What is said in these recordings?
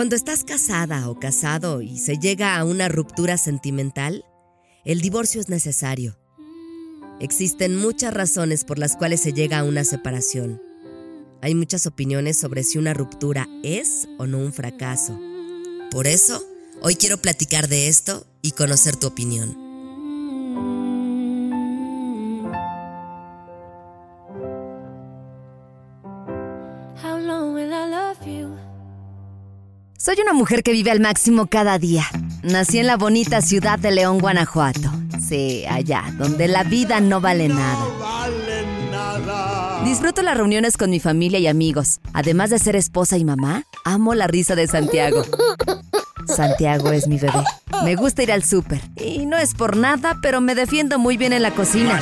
Cuando estás casada o casado y se llega a una ruptura sentimental, el divorcio es necesario. Existen muchas razones por las cuales se llega a una separación. Hay muchas opiniones sobre si una ruptura es o no un fracaso. Por eso, hoy quiero platicar de esto y conocer tu opinión. Soy una mujer que vive al máximo cada día. Nací en la bonita ciudad de León, Guanajuato. Sí, allá, donde la vida no vale nada. Disfruto las reuniones con mi familia y amigos. Además de ser esposa y mamá, amo la risa de Santiago. Santiago es mi bebé. Me gusta ir al súper. Y no es por nada, pero me defiendo muy bien en la cocina.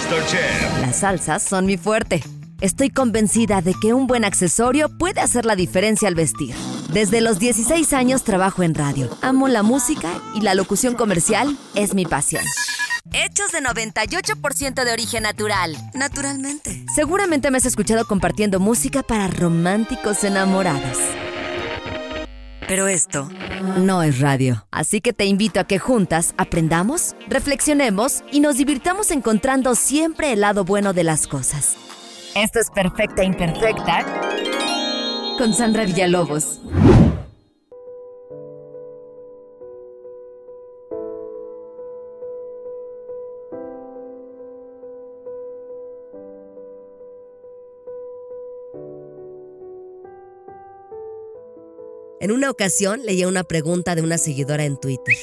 Las salsas son mi fuerte. Estoy convencida de que un buen accesorio puede hacer la diferencia al vestir. Desde los 16 años trabajo en radio. Amo la música y la locución comercial es mi pasión. Hechos de 98% de origen natural. Naturalmente. Seguramente me has escuchado compartiendo música para románticos enamorados. Pero esto no es radio. Así que te invito a que juntas aprendamos, reflexionemos y nos divirtamos encontrando siempre el lado bueno de las cosas. Esto es Perfecta Imperfecta con Sandra Villalobos. En una ocasión leía una pregunta de una seguidora en Twitter.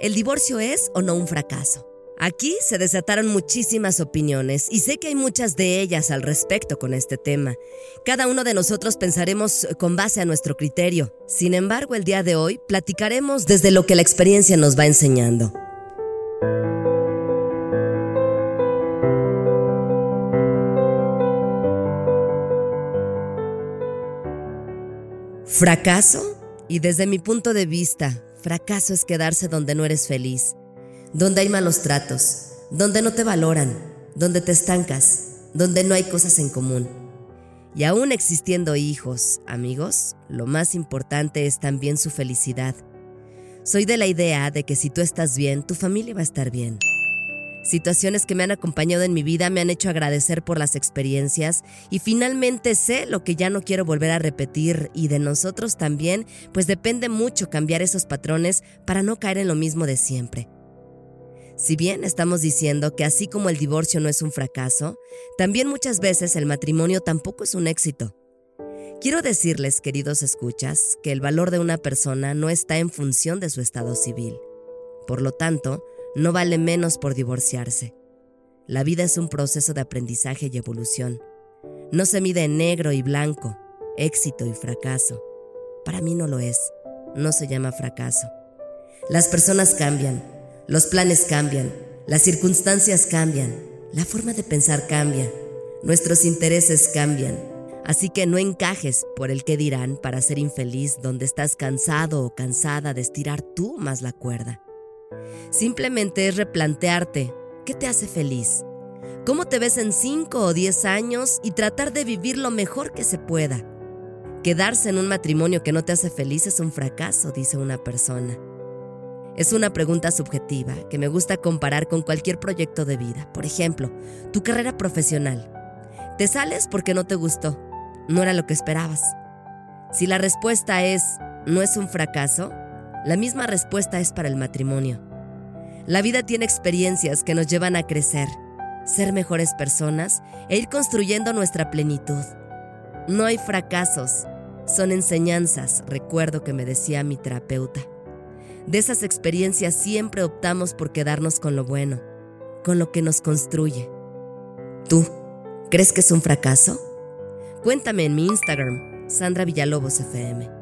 ¿El divorcio es o no un fracaso? Aquí se desataron muchísimas opiniones y sé que hay muchas de ellas al respecto con este tema. Cada uno de nosotros pensaremos con base a nuestro criterio. Sin embargo, el día de hoy platicaremos desde lo que la experiencia nos va enseñando. ¿Fracaso? Y desde mi punto de vista, fracaso es quedarse donde no eres feliz donde hay malos tratos, donde no te valoran, donde te estancas, donde no hay cosas en común. Y aún existiendo hijos, amigos, lo más importante es también su felicidad. Soy de la idea de que si tú estás bien, tu familia va a estar bien. Situaciones que me han acompañado en mi vida me han hecho agradecer por las experiencias y finalmente sé lo que ya no quiero volver a repetir y de nosotros también, pues depende mucho cambiar esos patrones para no caer en lo mismo de siempre. Si bien estamos diciendo que así como el divorcio no es un fracaso, también muchas veces el matrimonio tampoco es un éxito. Quiero decirles, queridos escuchas, que el valor de una persona no está en función de su estado civil. Por lo tanto, no vale menos por divorciarse. La vida es un proceso de aprendizaje y evolución. No se mide en negro y blanco, éxito y fracaso. Para mí no lo es. No se llama fracaso. Las personas cambian los planes cambian, las circunstancias cambian, la forma de pensar cambia, nuestros intereses cambian. Así que no encajes por el que dirán para ser infeliz donde estás cansado o cansada de estirar tú más la cuerda. Simplemente es replantearte qué te hace feliz, cómo te ves en 5 o 10 años y tratar de vivir lo mejor que se pueda. Quedarse en un matrimonio que no te hace feliz es un fracaso, dice una persona. Es una pregunta subjetiva que me gusta comparar con cualquier proyecto de vida. Por ejemplo, tu carrera profesional. Te sales porque no te gustó, no era lo que esperabas. Si la respuesta es no es un fracaso, la misma respuesta es para el matrimonio. La vida tiene experiencias que nos llevan a crecer, ser mejores personas e ir construyendo nuestra plenitud. No hay fracasos, son enseñanzas, recuerdo que me decía mi terapeuta. De esas experiencias siempre optamos por quedarnos con lo bueno, con lo que nos construye. ¿Tú crees que es un fracaso? Cuéntame en mi Instagram, Sandra Villalobos FM.